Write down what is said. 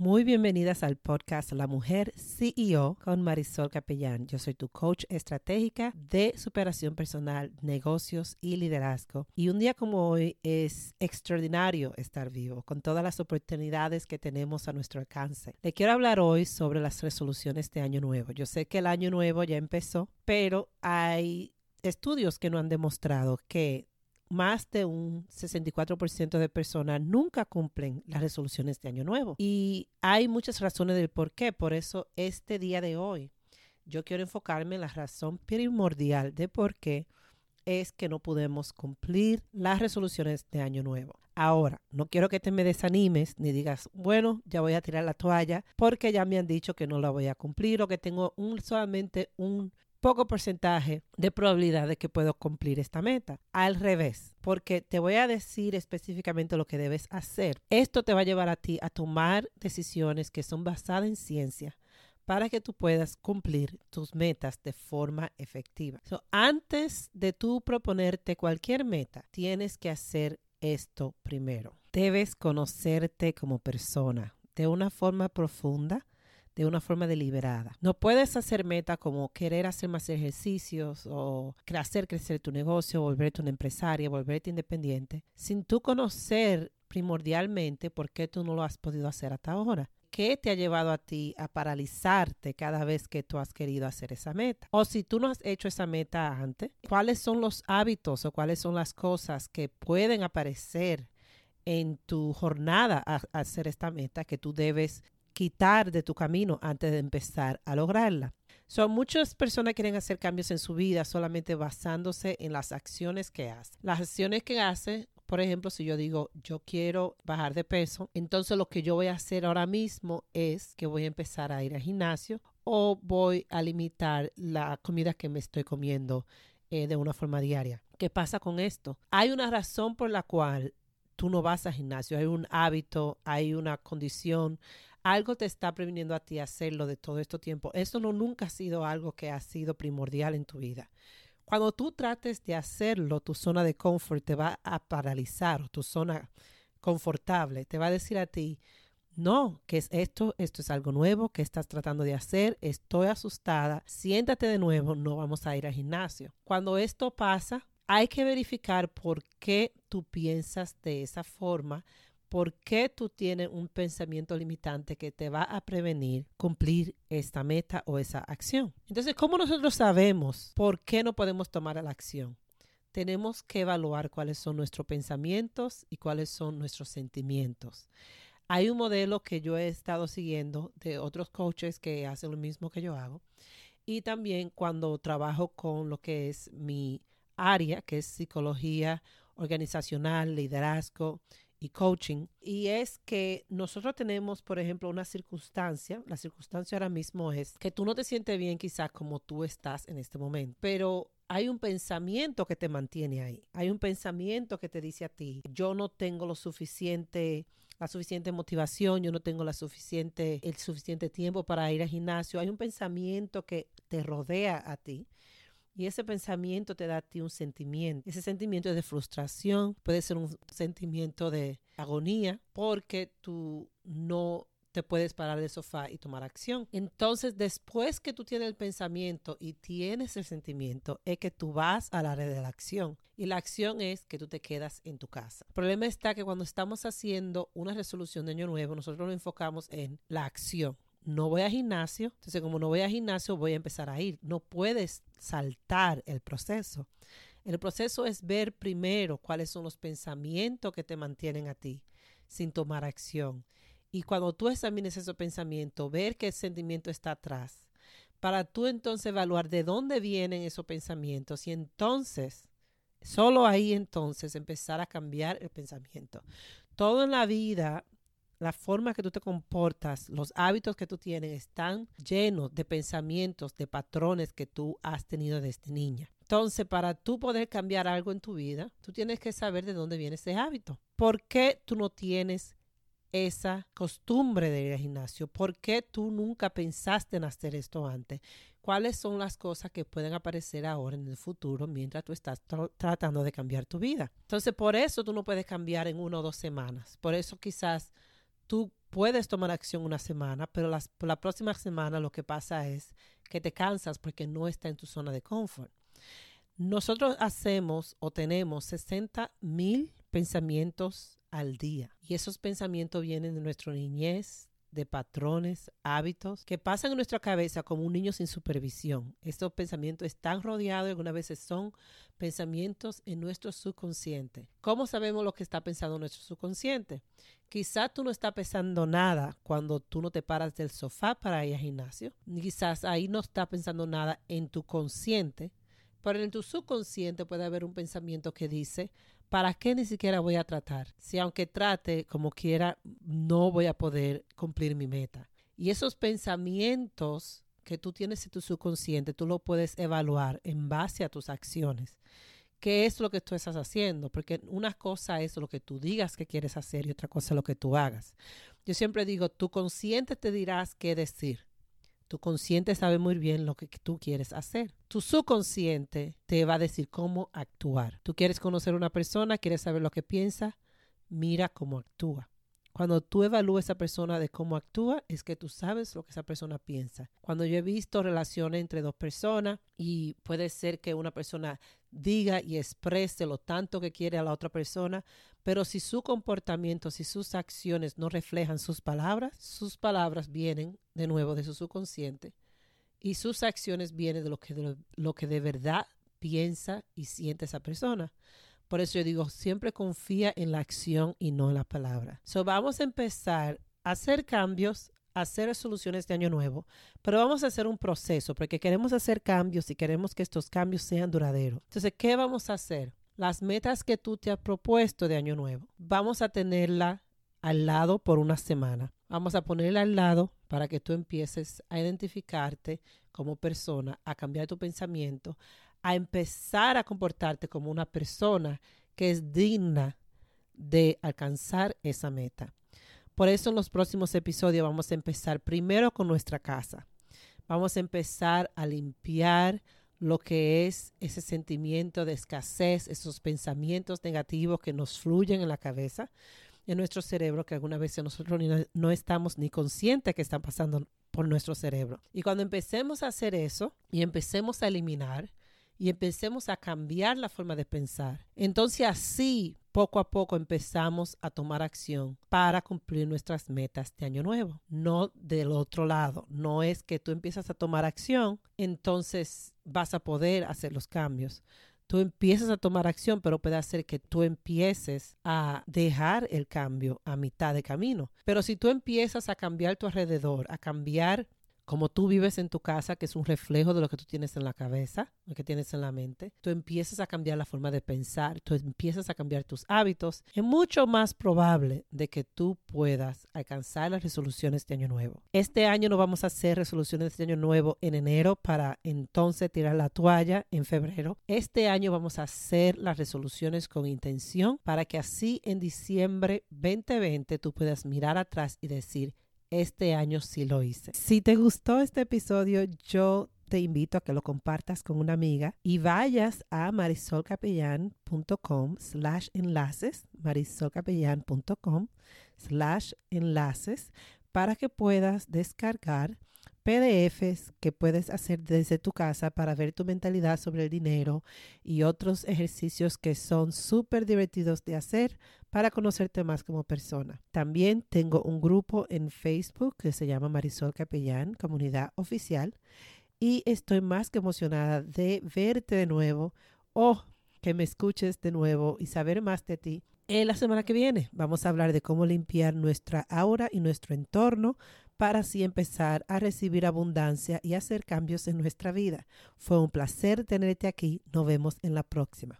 Muy bienvenidas al podcast La Mujer CEO con Marisol Capellán. Yo soy tu coach estratégica de superación personal, negocios y liderazgo. Y un día como hoy es extraordinario estar vivo con todas las oportunidades que tenemos a nuestro alcance. Le quiero hablar hoy sobre las resoluciones de año nuevo. Yo sé que el año nuevo ya empezó, pero hay estudios que no han demostrado que más de un 64% de personas nunca cumplen las resoluciones de Año Nuevo. Y hay muchas razones del por qué. Por eso este día de hoy yo quiero enfocarme en la razón primordial de por qué es que no podemos cumplir las resoluciones de Año Nuevo. Ahora, no quiero que te me desanimes ni digas, bueno, ya voy a tirar la toalla porque ya me han dicho que no la voy a cumplir o que tengo un, solamente un poco porcentaje de probabilidad de que puedo cumplir esta meta. Al revés, porque te voy a decir específicamente lo que debes hacer. Esto te va a llevar a ti a tomar decisiones que son basadas en ciencia para que tú puedas cumplir tus metas de forma efectiva. antes de tú proponerte cualquier meta, tienes que hacer esto primero. Debes conocerte como persona de una forma profunda de una forma deliberada. No puedes hacer meta como querer hacer más ejercicios o hacer crecer tu negocio, volverte una empresaria, volverte independiente, sin tú conocer primordialmente por qué tú no lo has podido hacer hasta ahora. ¿Qué te ha llevado a ti a paralizarte cada vez que tú has querido hacer esa meta? O si tú no has hecho esa meta antes, ¿cuáles son los hábitos o cuáles son las cosas que pueden aparecer en tu jornada a, hacer esta meta que tú debes quitar de tu camino antes de empezar a lograrla. Son muchas personas quieren hacer cambios en su vida solamente basándose en las acciones que hacen. Las acciones que hace, por ejemplo, si yo digo yo quiero bajar de peso, entonces lo que yo voy a hacer ahora mismo es que voy a empezar a ir al gimnasio o voy a limitar la comida que me estoy comiendo eh, de una forma diaria. ¿Qué pasa con esto? Hay una razón por la cual tú no vas al gimnasio, hay un hábito, hay una condición, algo te está previniendo a ti hacerlo de todo este tiempo. Eso no nunca ha sido algo que ha sido primordial en tu vida. Cuando tú trates de hacerlo, tu zona de confort te va a paralizar, tu zona confortable te va a decir a ti, no, que es esto? Esto es algo nuevo que estás tratando de hacer. Estoy asustada. Siéntate de nuevo. No vamos a ir al gimnasio. Cuando esto pasa, hay que verificar por qué tú piensas de esa forma ¿por qué tú tienes un pensamiento limitante que te va a prevenir cumplir esta meta o esa acción? Entonces, ¿cómo nosotros sabemos por qué no podemos tomar la acción? Tenemos que evaluar cuáles son nuestros pensamientos y cuáles son nuestros sentimientos. Hay un modelo que yo he estado siguiendo de otros coaches que hacen lo mismo que yo hago. Y también cuando trabajo con lo que es mi área, que es psicología organizacional, liderazgo y coaching. Y es que nosotros tenemos, por ejemplo, una circunstancia. La circunstancia ahora mismo es que tú no te sientes bien quizás como tú estás en este momento, pero hay un pensamiento que te mantiene ahí. Hay un pensamiento que te dice a ti, yo no tengo lo suficiente la suficiente motivación, yo no tengo la suficiente el suficiente tiempo para ir al gimnasio. Hay un pensamiento que te rodea a ti y ese pensamiento te da a ti un sentimiento. Ese sentimiento es de frustración, puede ser un sentimiento de agonía, porque tú no te puedes parar del sofá y tomar acción. Entonces, después que tú tienes el pensamiento y tienes el sentimiento, es que tú vas a la red de la acción. Y la acción es que tú te quedas en tu casa. El problema está que cuando estamos haciendo una resolución de año nuevo, nosotros nos enfocamos en la acción no voy a gimnasio, entonces como no voy a gimnasio voy a empezar a ir. No puedes saltar el proceso. El proceso es ver primero cuáles son los pensamientos que te mantienen a ti sin tomar acción. Y cuando tú examines esos pensamientos, ver qué sentimiento está atrás, para tú entonces evaluar de dónde vienen esos pensamientos y entonces, solo ahí entonces empezar a cambiar el pensamiento. Todo en la vida la forma que tú te comportas, los hábitos que tú tienes están llenos de pensamientos, de patrones que tú has tenido desde niña. Entonces, para tú poder cambiar algo en tu vida, tú tienes que saber de dónde viene ese hábito. ¿Por qué tú no tienes esa costumbre de ir al gimnasio? ¿Por qué tú nunca pensaste en hacer esto antes? ¿Cuáles son las cosas que pueden aparecer ahora en el futuro mientras tú estás tratando de cambiar tu vida? Entonces, por eso tú no puedes cambiar en una o dos semanas. Por eso quizás tú puedes tomar acción una semana, pero la próxima semana lo que pasa es que te cansas porque no está en tu zona de confort. Nosotros hacemos o tenemos 60 mil pensamientos al día y esos pensamientos vienen de nuestra niñez, de patrones, hábitos que pasan en nuestra cabeza como un niño sin supervisión. Estos pensamientos están rodeados y algunas veces son pensamientos en nuestro subconsciente. ¿Cómo sabemos lo que está pensando nuestro subconsciente? Quizás tú no estás pensando nada cuando tú no te paras del sofá para ir al gimnasio. Quizás ahí no está pensando nada en tu consciente, pero en tu subconsciente puede haber un pensamiento que dice, ¿para qué ni siquiera voy a tratar? Si aunque trate como quiera, no voy a poder cumplir mi meta. Y esos pensamientos que tú tienes en tu subconsciente, tú lo puedes evaluar en base a tus acciones. ¿Qué es lo que tú estás haciendo? Porque una cosa es lo que tú digas que quieres hacer y otra cosa es lo que tú hagas. Yo siempre digo, tu consciente te dirás qué decir. Tu consciente sabe muy bien lo que tú quieres hacer. Tu subconsciente te va a decir cómo actuar. Tú quieres conocer a una persona, quieres saber lo que piensa, mira cómo actúa. Cuando tú evalúas a esa persona de cómo actúa, es que tú sabes lo que esa persona piensa. Cuando yo he visto relaciones entre dos personas y puede ser que una persona diga y exprese lo tanto que quiere a la otra persona, pero si su comportamiento, si sus acciones no reflejan sus palabras, sus palabras vienen de nuevo de su subconsciente y sus acciones vienen de lo que de, verdad piensa y siente esa persona. Por eso yo digo, siempre confía en la acción y no en la palabra. So vamos a empezar a hacer cambios, hacer resoluciones de año nuevo, pero vamos a hacer un proceso porque queremos hacer cambios y queremos que estos cambios sean duraderos. Entonces, ¿qué vamos a hacer? las metas que tú te has propuesto de año nuevo. Vamos a tenerla al lado por una semana. Vamos a ponerla al lado para que tú empieces a identificarte como persona, a cambiar tu pensamiento, a empezar a comportarte como una persona que es digna de alcanzar esa meta. Por eso en los próximos episodios vamos a empezar primero con nuestra casa. Vamos a empezar a limpiar, lo que es ese sentimiento de escasez, esos pensamientos negativos que nos fluyen en la cabeza, en nuestro cerebro, que algunas veces nosotros no estamos ni conscientes que están pasando por nuestro cerebro. Y cuando empecemos a hacer eso y empecemos a eliminar y empecemos a cambiar la forma de pensar, entonces así poco a poco empezamos a tomar acción para cumplir nuestras metas de año nuevo, no del otro lado. No es que tú empiezas a tomar acción, entonces vas a poder hacer los cambios. Tú empiezas a tomar acción, pero puede hacer que tú empieces a dejar el cambio a mitad de camino. Pero si tú empiezas a cambiar tu alrededor, a cambiar como tú vives en tu casa, que es un reflejo de lo que tú tienes en la cabeza, lo que tienes en la mente, tú empiezas a cambiar la forma de pensar, tú empiezas a cambiar tus hábitos, es mucho más probable de que tú puedas alcanzar las resoluciones de año nuevo. Este año no vamos a hacer resoluciones de año nuevo en enero para entonces tirar la toalla en febrero. Este año vamos a hacer las resoluciones con intención para que así en diciembre 2020 tú puedas mirar atrás y decir, este año sí lo hice. Si te gustó este episodio, yo te invito a que lo compartas con una amiga y vayas a marisolcapellan.com slash enlaces, marisolcapellan.com slash enlaces para que puedas descargar PDFs que puedes hacer desde tu casa para ver tu mentalidad sobre el dinero y otros ejercicios que son súper divertidos de hacer para conocerte más como persona. También tengo un grupo en Facebook que se llama Marisol Capellán, comunidad oficial, y estoy más que emocionada de verte de nuevo o que me escuches de nuevo y saber más de ti. En la semana que viene vamos a hablar de cómo limpiar nuestra aura y nuestro entorno para así empezar a recibir abundancia y hacer cambios en nuestra vida. Fue un placer tenerte aquí. Nos vemos en la próxima.